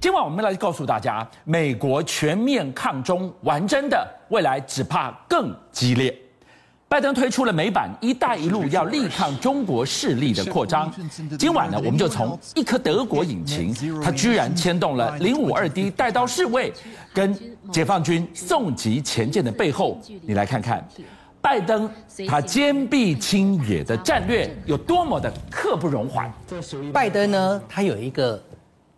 今晚我们来告诉大家，美国全面抗中玩真的，未来只怕更激烈。拜登推出了美版“一带一路”，要力抗中国势力的扩张。今晚呢，我们就从一颗德国引擎，它居然牵动了零五二 D 带刀侍卫，跟解放军送级前进的背后，你来看看，拜登他坚壁清野的战略有多么的刻不容缓。拜登呢，他有一个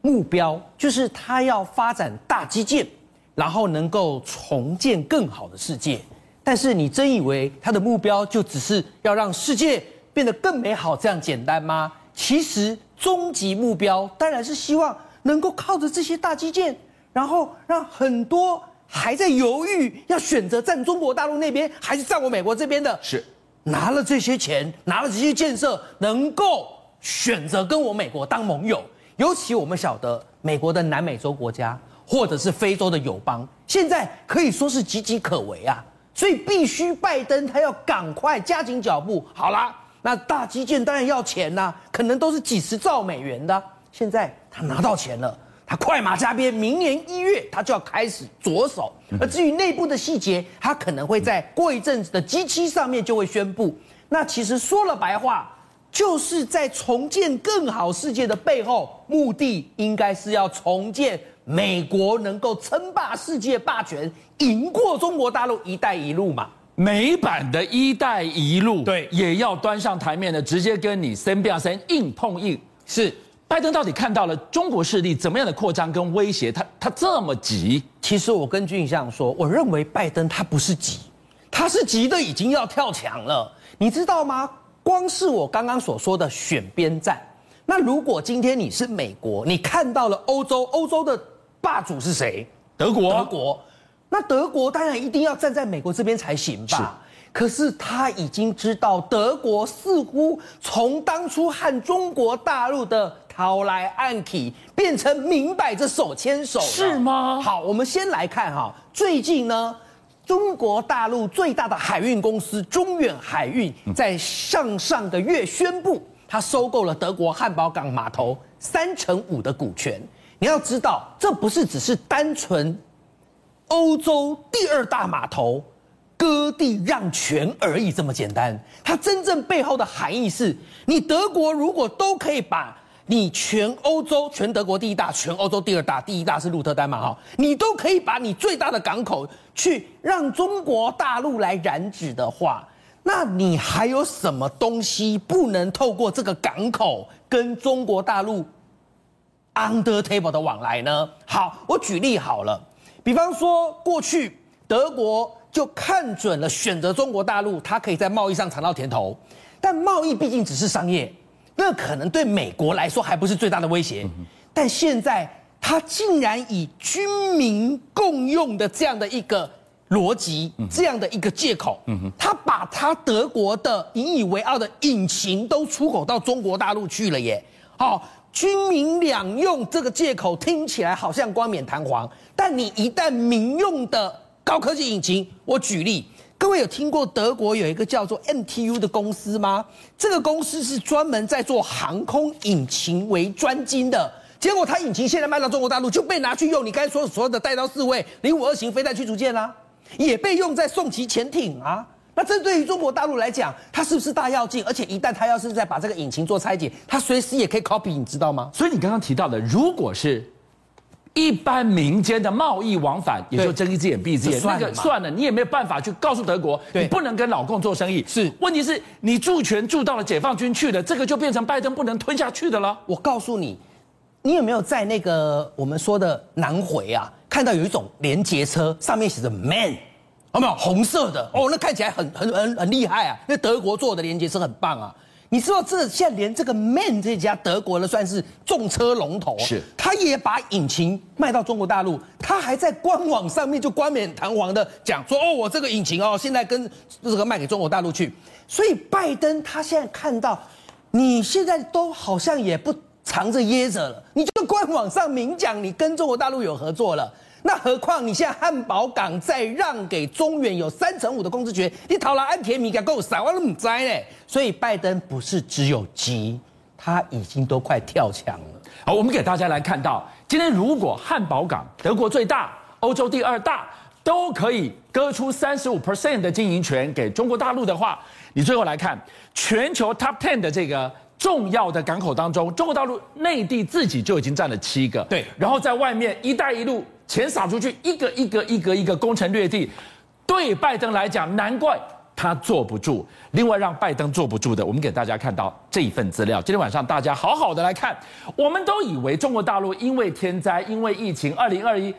目标，就是他要发展大基建，然后能够重建更好的世界。但是你真以为他的目标就只是要让世界变得更美好这样简单吗？其实终极目标当然是希望能够靠着这些大基建，然后让很多还在犹豫要选择站中国大陆那边还是站我美国这边的，是拿了这些钱，拿了这些建设，能够选择跟我美国当盟友。尤其我们晓得美国的南美洲国家或者是非洲的友邦，现在可以说是岌岌可危啊。所以必须拜登他要赶快加紧脚步。好啦，那大基建当然要钱呐、可能都是几十兆美元的。现在他拿到钱了，他快马加鞭，明年一月他就要开始着手。而至于内部的细节，他可能会在过一阵子的 G7 上面就会宣布。那其实说了白话，就是在重建更好世界的背后，目的应该是要重建。美国能够称霸世界霸权，赢过中国大陆“一带一路”嘛？美版的一带一路，对，也要端上台面的，直接跟你生变三硬碰硬。是，拜登到底看到了中国势力怎么样的扩张跟威胁？他他这么急？其实我跟俊相说，我认为拜登他不是急，他是急的已经要跳墙了。你知道吗？光是我刚刚所说的选边站，那如果今天你是美国，你看到了欧洲，欧洲的。霸主是谁？德国。德国，那德国当然一定要站在美国这边才行吧？是。可是他已经知道，德国似乎从当初和中国大陆的讨来暗去，变成明摆着手牵手了。是吗？好，我们先来看哈，最近呢，中国大陆最大的海运公司中远海运在上上个月宣布，他收购了德国汉堡港码头三成五的股权。你要知道，这不是只是单纯欧洲第二大码头割地让权而已这么简单。它真正背后的含义是，你德国如果都可以把你全欧洲、全德国第一大、全欧洲第二大、第一大是鹿特丹嘛哈，你都可以把你最大的港口去让中国大陆来染指的话，那你还有什么东西不能透过这个港口跟中国大陆？Under table 的往来呢？好，我举例好了，比方说过去德国就看准了选择中国大陆，它可以在贸易上尝到甜头，但贸易毕竟只是商业，那可能对美国来说还不是最大的威胁。但现在它竟然以军民共用的这样的一个逻辑，这样的一个借口，它把它德国的引以为傲的引擎都出口到中国大陆去了耶！好。军民两用这个借口听起来好像冠冕堂皇，但你一旦民用的高科技引擎，我举例，各位有听过德国有一个叫做 MTU 的公司吗？这个公司是专门在做航空引擎为专精的，结果它引擎现在卖到中国大陆就被拿去用，你刚才说所有的带刀侍卫零五二型飞弹驱逐舰啦，也被用在送级潜艇啊。那这对于中国大陆来讲，它是不是大跃进？而且一旦它要是再把这个引擎做拆解，它随时也可以 copy，你知道吗？所以你刚刚提到的，如果是一般民间的贸易往返，也就睁一只眼闭一只眼，那个算了，你也没有办法去告诉德国，你不能跟老共做生意。是，问题是你驻权驻到了解放军去了，这个就变成拜登不能吞下去的了。我告诉你，你有没有在那个我们说的南回啊，看到有一种连接车，上面写着 man。有没有红色的哦？那看起来很很很很厉害啊！那德国做的连接车很棒啊！你知道这现在连这个 MAN 这家德国的算是重车龙头，是，他也把引擎卖到中国大陆，他还在官网上面就冠冕堂皇的讲说哦，我这个引擎哦，现在跟这个卖给中国大陆去。所以拜登他现在看到，你现在都好像也不藏着掖着了，你就官网上明讲你跟中国大陆有合作了。那何况你现在汉堡港再让给中远有三成五的公司权，你讨了安田米敢够散，我都唔知呢。所以拜登不是只有急，他已经都快跳墙了。好，我们给大家来看到今天如果汉堡港德国最大、欧洲第二大都可以割出三十五 percent 的经营权给中国大陆的话，你最后来看全球 top ten 的这个重要的港口当中，中国大陆内地自己就已经占了七个。对，然后在外面“一带一路”钱撒出去，一个一个一个一个攻城略地，对拜登来讲，难怪。他坐不住。另外，让拜登坐不住的，我们给大家看到这一份资料。今天晚上大家好好的来看。我们都以为中国大陆因为天灾、因为疫情，二零二一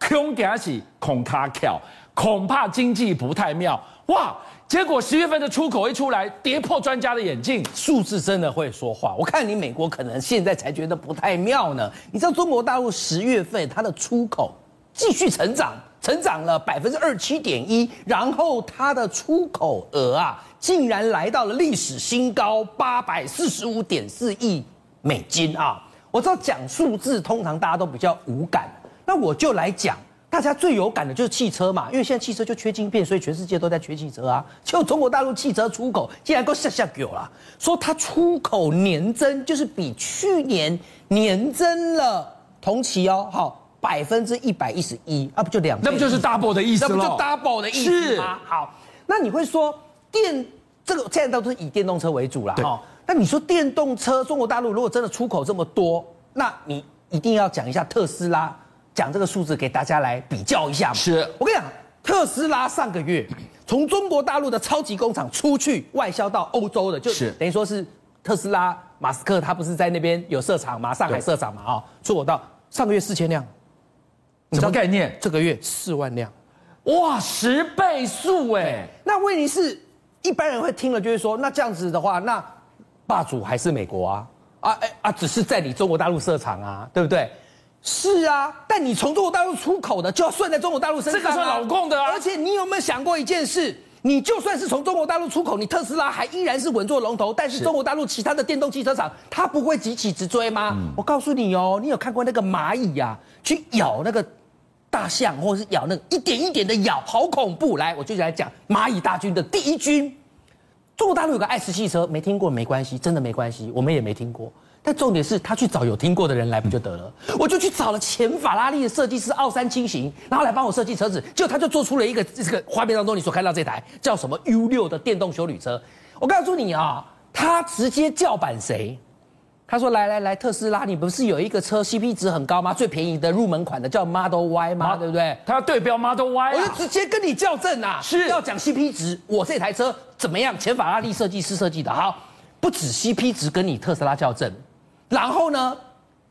恐惊喜恐卡巧，恐怕经济不太妙。哇！结果十月份的出口一出来，跌破专家的眼镜，数字真的会说话。我看你美国可能现在才觉得不太妙呢。你知道中国大陆十月份它的出口继续成长。成长了百分之二七点一，然后它的出口额啊，竟然来到了历史新高八百四十五点四亿美金啊！我知道讲数字通常大家都比较无感，那我就来讲，大家最有感的就是汽车嘛，因为现在汽车就缺晶片，所以全世界都在缺汽车啊。就中国大陆汽车出口竟然够吓吓狗了，说它出口年增就是比去年年增了同期哦，好。百分之一百一十一，啊不就两？那不就是 double 的意思吗？那不就 double 的意思吗？好，那你会说电这个现在都是以电动车为主了哈。那你说电动车，中国大陆如果真的出口这么多，那你一定要讲一下特斯拉，讲这个数字给大家来比较一下嘛。是我跟你讲，特斯拉上个月从中国大陆的超级工厂出去外销到欧洲的，就是等于说是特斯拉马斯克他不是在那边有设厂嘛，上海设厂嘛啊，出口到上个月四千辆。什么概念？这个月四万辆，哇，十倍数哎！那问题是，一般人会听了就会说，那这样子的话，那霸主还是美国啊？啊哎啊，只是在你中国大陆设厂啊，对不对？是啊，但你从中国大陆出口的就要算在中国大陆身上，这个算老共的啊。而且你有没有想过一件事？你就算是从中国大陆出口，你特斯拉还依然是稳坐龙头，但是中国大陆其他的电动汽车厂，它不会急起直追吗？我告诉你哦，你有看过那个蚂蚁呀、啊，去咬那个？大象，或者是咬那个一点一点的咬，好恐怖！来，我就来讲蚂蚁大军的第一军。中国大陆有个爱思汽车，没听过没关系，真的没关系，我们也没听过。但重点是他去找有听过的人来不就得了？我就去找了前法拉利的设计师奥山清行，然后来帮我设计车子，结果他就做出了一个这个画面当中你所看到这台叫什么 U 六的电动休旅车。我告诉你啊，他直接叫板谁？他说：“来来来，特斯拉，你不是有一个车 CP 值很高吗？最便宜的入门款的叫 Model Y 吗？对不对？他要对标 Model Y，我就直接跟你校正啊！是要讲 CP 值，我这台车怎么样？前法拉利设计师设计的，好，不止 CP 值跟你特斯拉校正，然后呢，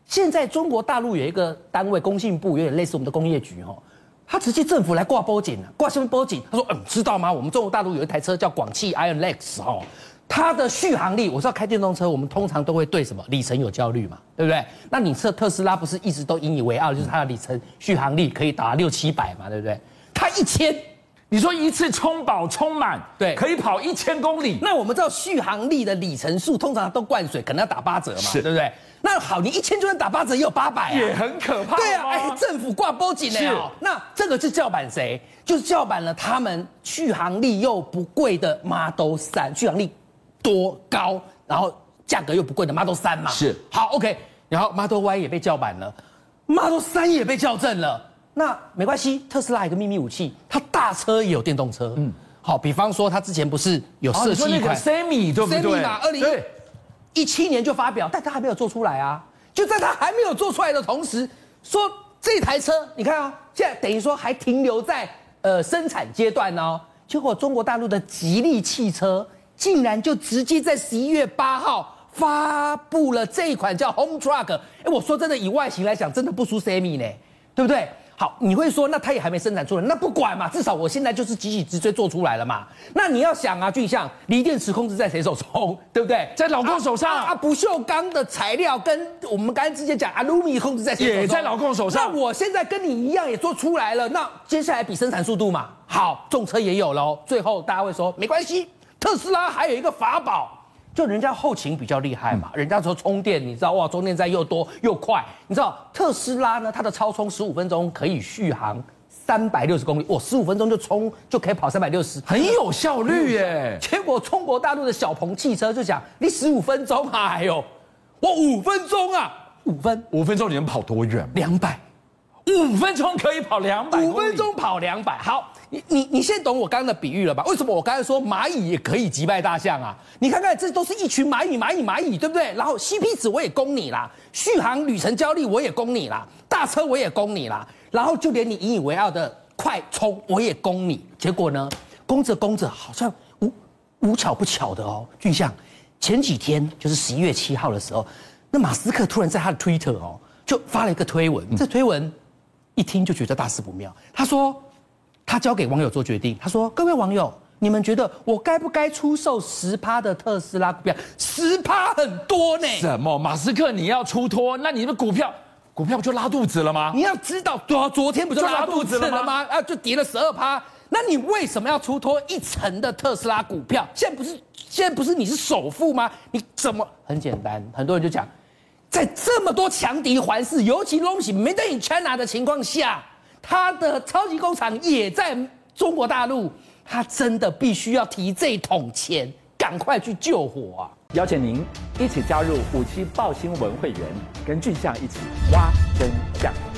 现在中国大陆有一个单位，工信部有点类似我们的工业局哦，他直接政府来挂报警了，挂什么报警？他说：嗯，知道吗？我们中国大陆有一台车叫广汽 IONIQ 哦。”它的续航力，我知道开电动车，我们通常都会对什么里程有焦虑嘛，对不对？那你测特斯拉不是一直都引以为傲，就是它的里程续航力可以达六七百嘛，对不对？它一千，你说一次充饱充满，对，可以跑一千公里。那我们知道续航力的里程数通常都灌水，可能要打八折嘛，是对不对？那好，你一千就算打八折也有八百啊，也很可怕。对啊，哎，政府挂报警了哦。那这个是叫板谁？就是叫板了他们续航力又不贵的 Model 3，续航力。多高，然后价格又不贵的 Model 3嘛，是好 OK，然后 Model Y 也被叫板了，Model 3也被校正了，那没关系，特斯拉有个秘密武器，它大车也有电动车，嗯，好，比方说它之前不是有设计一款 Semi 对不对？Semi 嘛，二零一七年就发表，但它还没有做出来啊，就在它还没有做出来的同时，说这台车你看啊，现在等于说还停留在呃生产阶段哦，结果中国大陆的吉利汽车。竟然就直接在十一月八号发布了这一款叫 Home Truck，哎，我说真的，以外形来讲，真的不输 Semi 呢，对不对？好，你会说，那它也还没生产出来，那不管嘛，至少我现在就是急起直追做出来了嘛。那你要想啊，俊相，锂电池控制在谁手中，对不对？在老共手上啊，啊。不锈钢的材料跟我们刚才之前讲 Alumi 控制在谁手中？也在老共手上。那我现在跟你一样也做出来了，那接下来比生产速度嘛。好，重车也有了，最后大家会说没关系。特斯拉还有一个法宝，就人家后勤比较厉害嘛，人家说充电，你知道哇，充电站又多又快，你知道特斯拉呢，它的超充十五分钟可以续航三百六十公里，哇，十五分钟就充就可以跑三百六十，很有效率耶。结果中国大陆的小鹏汽车就讲，你十五分钟，哎呦，我五分钟啊，五分，五分钟你能跑多远？两百。五分钟可以跑两百，五分钟跑两百。好，你你你现在懂我刚刚的比喻了吧？为什么我刚才说蚂蚁也可以击败大象啊？你看看，这都是一群蚂蚁，蚂蚁，蚂蚁，对不对？然后 CP 值我也供你啦，续航里程焦虑我也供你啦，大车我也供你啦，然后就连你引以为傲的快充我也供你。结果呢，供着供着，好像无无巧不巧的哦，就像前几天就是十一月七号的时候，那马斯克突然在他的 Twitter 哦，就发了一个推文，这推文。一听就觉得大事不妙。他说，他交给网友做决定。他说，各位网友，你们觉得我该不该出售十趴的特斯拉股票？十趴很多呢。什么？马斯克你要出脱？那你的股票股票不就拉肚子了吗？你要知道，昨昨天不就拉肚子了吗？啊，就跌了十二趴。那你为什么要出脱一成的特斯拉股票？现在不是现在不是你是首富吗？你怎么？很简单，很多人就讲。在这么多强敌环视，尤其东西 Made in China 的情况下，他的超级工厂也在中国大陆，他真的必须要提这桶钱，赶快去救火啊！邀请您一起加入五七报新闻会员，跟俊相一起挖真相。